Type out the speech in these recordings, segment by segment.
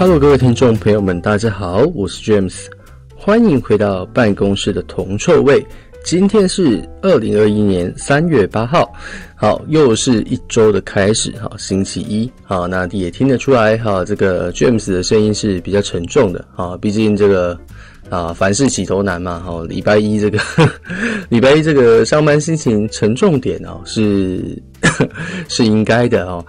Hello，各位听众朋友们，大家好，我是 James，欢迎回到办公室的铜臭味。今天是二零二一年三月八号，好，又是一周的开始，好，星期一，好，那也听得出来，哈，这个 James 的声音是比较沉重的，啊，毕竟这个啊，凡事起头难嘛，哈，礼拜一这个 礼拜一这个上班心情沉重点哦，是 是应该的哦。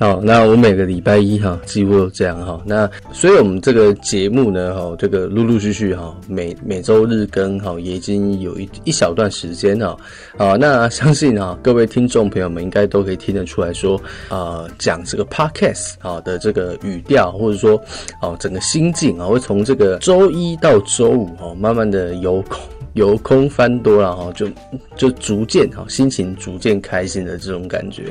好，那我每个礼拜一哈，几乎都这样哈。那所以我们这个节目呢，哈，这个陆陆续续哈，每每周日更哈，也已经有一一小段时间哈。啊，那相信哈，各位听众朋友们应该都可以听得出来说，呃，讲这个 podcast 啊的这个语调，或者说哦，整个心境啊，会从这个周一到周五哈，慢慢的有由空翻多了哈，就就逐渐哈，心情逐渐开心的这种感觉。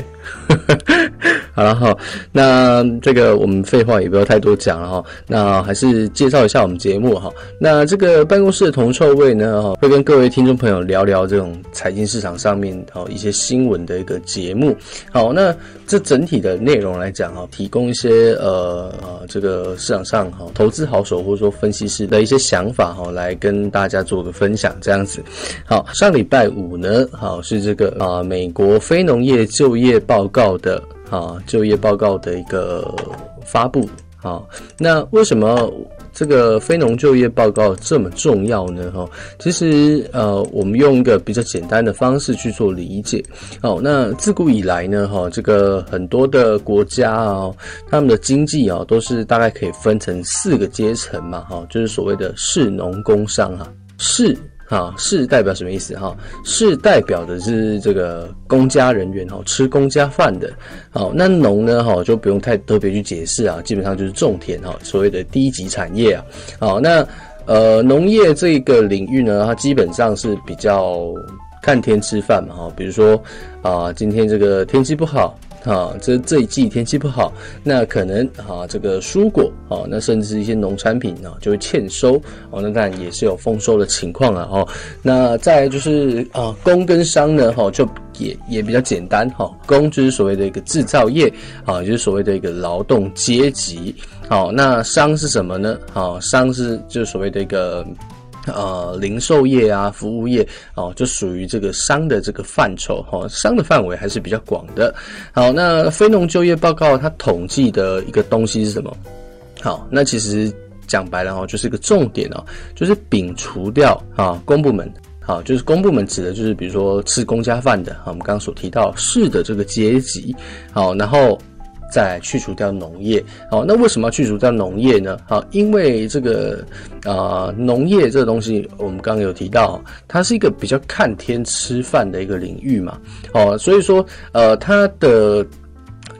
好了哈，那这个我们废话也不要太多讲了哈，那还是介绍一下我们节目哈。那这个办公室的铜臭味呢，哈，会跟各位听众朋友聊聊这种财经市场上面哈一些新闻的一个节目。好，那这整体的内容来讲哈，提供一些呃呃这个市场上哈投资好手或者说分析师的一些想法哈，来跟大家做个分享这样子。好，上礼拜五呢，好是这个啊美国非农业就业报告的。啊，就业报告的一个发布。好，那为什么这个非农就业报告这么重要呢？哈，其实呃，我们用一个比较简单的方式去做理解。好，那自古以来呢，哈，这个很多的国家啊，他们的经济啊，都是大概可以分成四个阶层嘛，哈，就是所谓的士农工商哈，士。啊，士代表什么意思？哈，士代表的是这个公家人员哈，吃公家饭的。好，那农呢？哈，就不用太特别去解释啊，基本上就是种田哈，所谓的低级产业啊。好，那呃，农业这个领域呢，它基本上是比较看天吃饭嘛，哈，比如说啊，今天这个天气不好。啊，这这一季天气不好，那可能啊，这个蔬果啊，那甚至是一些农产品啊，就会欠收哦。那当然也是有丰收的情况了哦。那再就是啊，工跟商呢，哈，就也也比较简单哈。工就是所谓的一个制造业啊，就是所谓的一个劳动阶级。好，那商是什么呢？好，商是就是所谓的一个。呃，零售业啊，服务业哦，就属于这个商的这个范畴哈，商的范围还是比较广的。好，那非农就业报告它统计的一个东西是什么？好，那其实讲白了哈，就是一个重点哦，就是摒除掉啊公部门，好，就是公部门指的就是比如说吃公家饭的，我们刚刚所提到士的这个阶级，好，然后。再去除掉农业，好，那为什么要去除掉农业呢？好，因为这个啊，农业这个东西，我们刚刚有提到，它是一个比较看天吃饭的一个领域嘛，哦，所以说，呃，它的。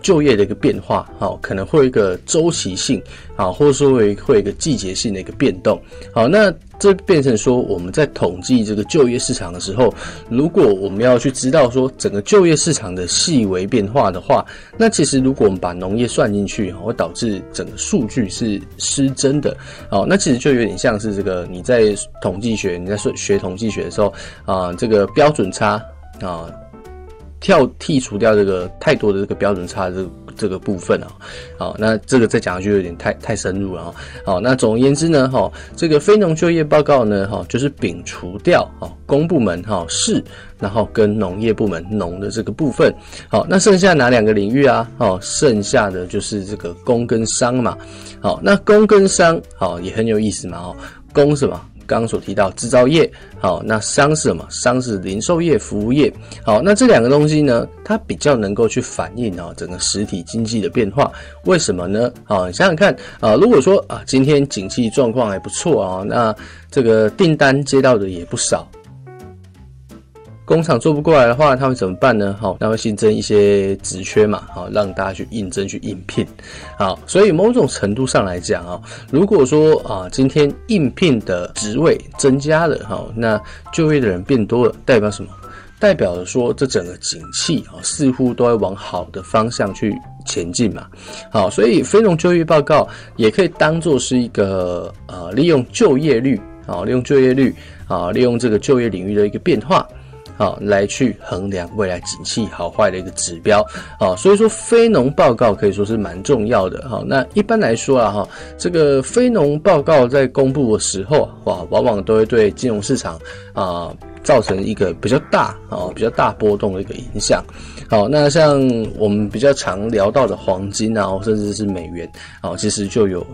就业的一个变化，好，可能会有一个周期性，啊，或者说会会一个季节性的一个变动，好，那这变成说我们在统计这个就业市场的时候，如果我们要去知道说整个就业市场的细微变化的话，那其实如果我们把农业算进去，会导致整个数据是失真的，哦，那其实就有点像是这个你在统计学，你在说学统计学的时候，啊，这个标准差啊。跳剔除掉这个太多的这个标准差这这个部分啊，好，那这个再讲下去有点太太深入了啊。好，那总而言之呢，哈，这个非农就业报告呢，哈，就是摒除掉哈公部门哈士，然后跟农业部门农的这个部分。好，那剩下哪两个领域啊？哦，剩下的就是这个工跟商嘛。好，那工跟商好也很有意思嘛。哦，工是吧？刚刚所提到制造业，好，那商是什么？商是零售业、服务业，好，那这两个东西呢，它比较能够去反映啊整个实体经济的变化。为什么呢？啊，你想想看啊，如果说啊今天景气状况还不错啊，那这个订单接到的也不少。工厂做不过来的话，他会怎么办呢？好，那会新增一些职缺嘛，好，让大家去应征去应聘。好，所以某种程度上来讲啊，如果说啊，今天应聘的职位增加了，好，那就业的人变多了，代表什么？代表着说这整个景气啊，似乎都会往好的方向去前进嘛。好，所以非农就业报告也可以当做是一个呃，利用就业率啊，利用就业率啊，利用这个就业领域的一个变化。啊来去衡量未来景气好坏的一个指标啊。所以说非农报告可以说是蛮重要的哈。那一般来说啊哈，这个非农报告在公布的时候哇，往往都会对金融市场啊。造成一个比较大啊，比较大波动的一个影响。好，那像我们比较常聊到的黄金啊，甚至是美元啊，其实就有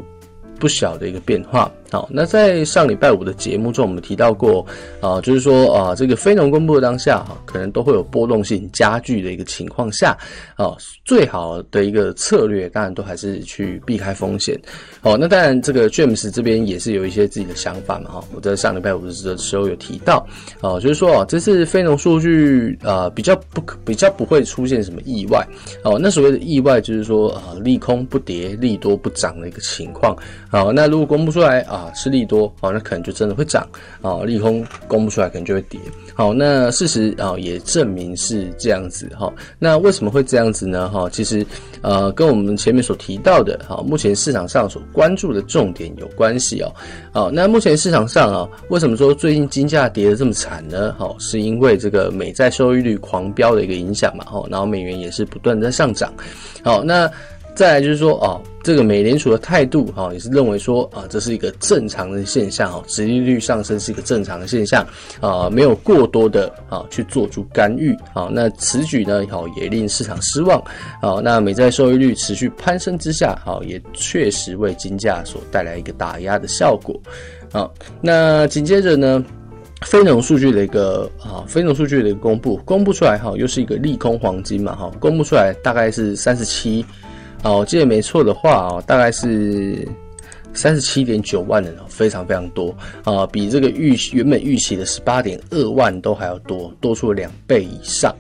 不小的一个变化。好，那在上礼拜五的节目中，我们提到过啊，就是说啊，这个非农公布的当下哈，可能都会有波动性加剧的一个情况下啊，最好的一个策略，当然都还是去避开风险。好，那当然这个 James 这边也是有一些自己的想法嘛哈。我在上礼拜五的时候有提到啊，就是说啊，这次非农数据啊比较不比较不会出现什么意外哦。那所谓的意外就是说啊，利空不跌，利多不涨的一个情况。好，那如果公布出来啊。是利多，好，那可能就真的会涨，啊，利空公布出来可能就会跌，好，那事实啊也证明是这样子，哈，那为什么会这样子呢？哈，其实呃跟我们前面所提到的，哈，目前市场上所关注的重点有关系哦，好，那目前市场上啊，为什么说最近金价跌得这么惨呢？好，是因为这个美债收益率狂飙的一个影响嘛，哈，然后美元也是不断在上涨，好，那。再来就是说哦，这个美联储的态度哈，也是认为说啊，这是一个正常的现象哈，殖利率上升是一个正常的现象啊，没有过多的啊去做出干预啊。那此举呢，好也令市场失望啊。那美债收益率持续攀升之下，好也确实为金价所带来一个打压的效果啊。那紧接着呢，非农数据的一个啊，非农数据的一个公布，公布出来哈，又是一个利空黄金嘛哈，公布出来大概是三十七。哦，我记得没错的话哦，大概是三十七点九万人哦，非常非常多啊，比这个预原本预期的十八点二万都还要多，多出了两倍以上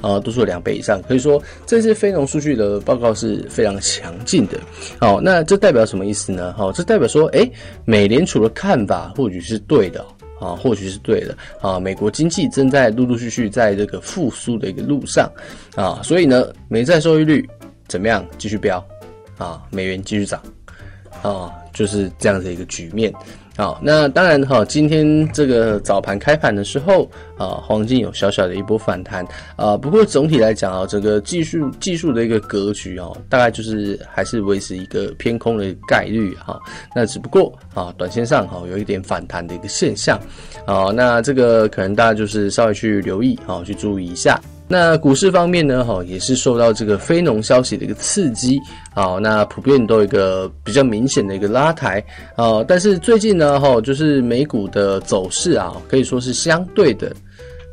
啊，多出了两倍以上。可以说，这次非农数据的报告是非常强劲的。好，那这代表什么意思呢？好，这代表说，诶，美联储的看法或许是对的啊，或许是对的啊。美国经济正在陆陆续续在这个复苏的一个路上啊，所以呢，美债收益率。怎么样？继续飙啊！美元继续涨啊！就是这样子一个局面。好，那当然哈，今天这个早盘开盘的时候啊，黄金有小小的一波反弹啊。不过总体来讲啊，整个技术技术的一个格局啊，大概就是还是维持一个偏空的概率哈。那只不过啊，短线上哈有一点反弹的一个现象啊。那这个可能大家就是稍微去留意啊，去注意一下。那股市方面呢，哈，也是受到这个非农消息的一个刺激，好，那普遍都有一个比较明显的一个拉抬，啊，但是最近呢，哈，就是美股的走势啊，可以说是相对的，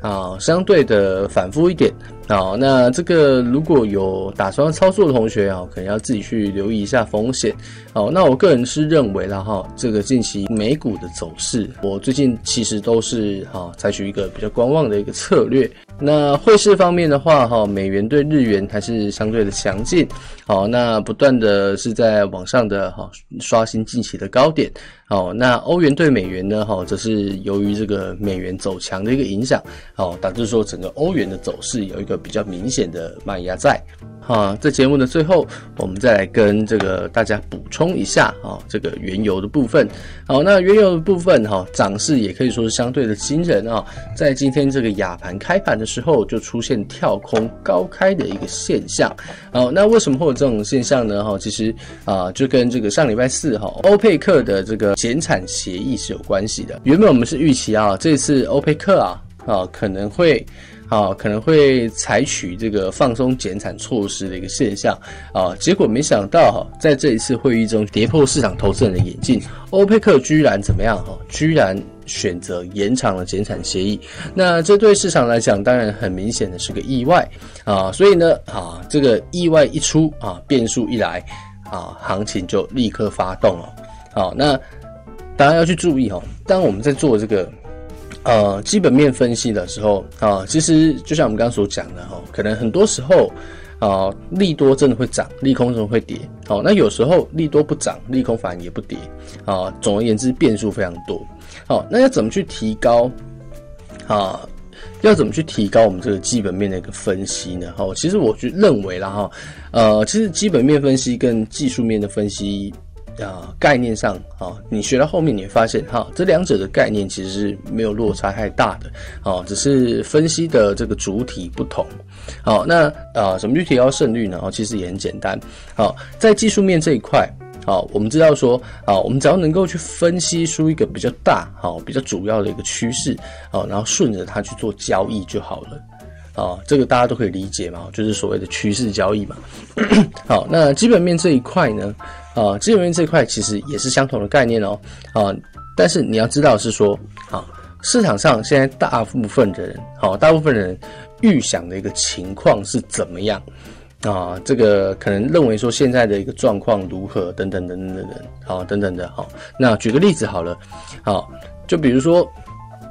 啊，相对的反复一点。好，那这个如果有打算操作的同学啊，可能要自己去留意一下风险。好，那我个人是认为啦哈，这个近期美股的走势，我最近其实都是哈采取一个比较观望的一个策略。那汇市方面的话哈，美元对日元还是相对的强劲。好，那不断的是在往上的哈刷新近期的高点。好，那欧元对美元呢哈，则是由于这个美元走强的一个影响，好导致说整个欧元的走势有一个。比较明显的卖压在，啊，在节目的最后，我们再来跟这个大家补充一下啊，这个原油的部分。好，那原油的部分哈，涨势也可以说是相对的惊人啊，在今天这个亚盘开盘的时候，就出现跳空高开的一个现象。好，那为什么会有这种现象呢？哈，其实啊，就跟这个上礼拜四哈，欧佩克的这个减产协议是有关系的。原本我们是预期啊，这次欧佩克啊啊可能会。啊，可能会采取这个放松减产措施的一个现象啊，结果没想到哈，在这一次会议中跌破市场投资人的眼镜，欧佩克居然怎么样哈？居然选择延长了减产协议，那这对市场来讲当然很明显的是个意外啊，所以呢啊，这个意外一出啊，变数一来啊，行情就立刻发动了。好，那大家要去注意哈，当我们在做这个。呃，基本面分析的时候啊，其实就像我们刚刚所讲的哈，可能很多时候啊，利多真的会涨，利空真的会跌。好，那有时候利多不涨，利空反而也不跌。啊，总而言之，变数非常多。好，那要怎么去提高啊？要怎么去提高我们这个基本面的一个分析呢？哈，其实我就认为啦哈，呃，其实基本面分析跟技术面的分析。呃概念上啊，你学到后面你会发现哈，这两者的概念其实是没有落差太大的哦，只是分析的这个主体不同。好，那呃，怎么去提高胜率呢？哦，其实也很简单。好，在技术面这一块，好，我们知道说，啊，我们只要能够去分析出一个比较大、好比较主要的一个趋势，哦，然后顺着它去做交易就好了。啊，这个大家都可以理解嘛，就是所谓的趋势交易嘛。好，那基本面这一块呢，啊，基本面这块其实也是相同的概念哦。啊，但是你要知道是说，啊，市场上现在大部分的人，好，大部分人预想的一个情况是怎么样？啊，这个可能认为说现在的一个状况如何，等等等等等等，好，等等的，好。那举个例子好了，好，就比如说。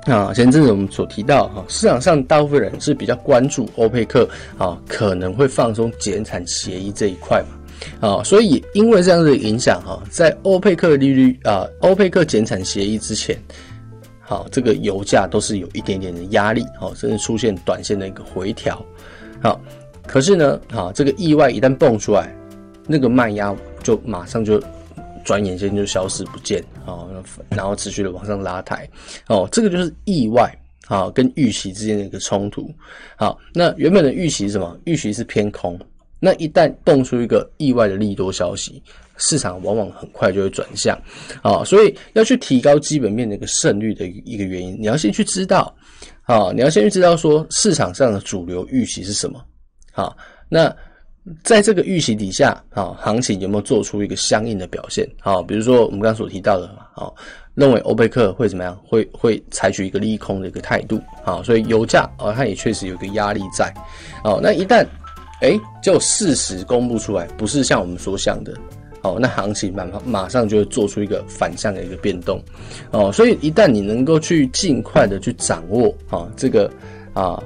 啊，前阵子我们所提到哈，市场上大部分人是比较关注欧佩克啊可能会放松减产协议这一块嘛，啊，所以因为这样子的影响哈，在欧佩克利率啊，欧佩克减产协议之前，好，这个油价都是有一点点的压力，好，甚至出现短线的一个回调，好，可是呢，啊，这个意外一旦蹦出来，那个卖压就马上就。转眼间就消失不见，哦，然后持续的往上拉抬，哦，这个就是意外，啊，跟预期之间的一个冲突，好，那原本的预期是什么？预期是偏空，那一旦蹦出一个意外的利多消息，市场往往很快就会转向，啊，所以要去提高基本面的一个胜率的一个原因，你要先去知道，啊，你要先去知道说市场上的主流预期是什么，好，那。在这个预期底下，啊，行情有没有做出一个相应的表现？好，比如说我们刚刚所提到的，好，认为欧佩克会怎么样？会会采取一个利空的一个态度，好，所以油价啊，它也确实有一个压力在，好，那一旦，诶，就事实公布出来，不是像我们所想的，好，那行情马马上就会做出一个反向的一个变动，哦，所以一旦你能够去尽快的去掌握，啊，这个啊。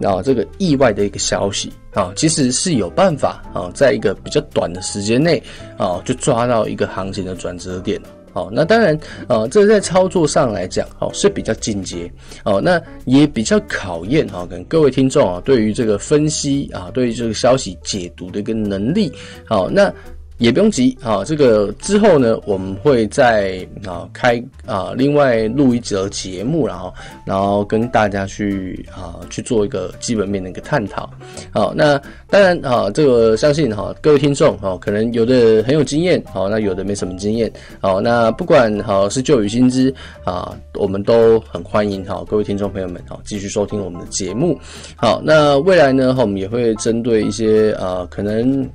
然后这个意外的一个消息啊，其实是有办法啊，在一个比较短的时间内啊，就抓到一个行情的转折点。好，那当然啊，这在操作上来讲，哦是比较进阶哦，那也比较考验哈，跟各位听众啊，对于这个分析啊，对于这个消息解读的一个能力。好，那。也不用急啊，这个之后呢，我们会再啊开啊另外录一则节目，然后然后跟大家去啊去做一个基本面的一个探讨。好，那当然啊，这个相信哈各位听众哈，可能有的很有经验，好，那有的没什么经验，好，那不管好是旧与新知啊，我们都很欢迎哈各位听众朋友们好继续收听我们的节目。好，那未来呢，我们也会针对一些啊可能。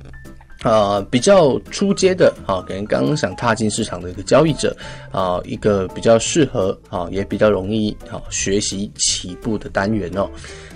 啊、呃，比较初阶的啊，可能刚刚想踏进市场的一个交易者啊，一个比较适合啊，也比较容易啊学习起步的单元哦。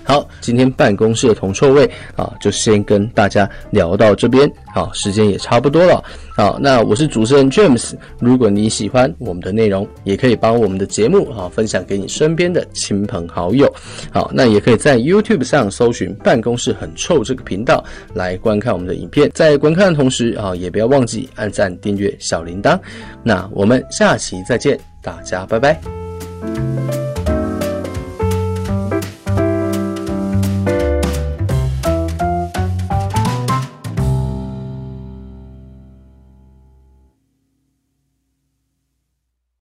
好，今天办公室的铜臭味啊，就先跟大家聊到这边。好，时间也差不多了。好，那我是主持人 James。如果你喜欢我们的内容，也可以帮我们的节目啊分享给你身边的亲朋好友。好，那也可以在 YouTube 上搜寻“办公室很臭”这个频道来观看我们的影片。在观看的同时啊，也不要忘记按赞、订阅、小铃铛。那我们下期再见，大家拜拜。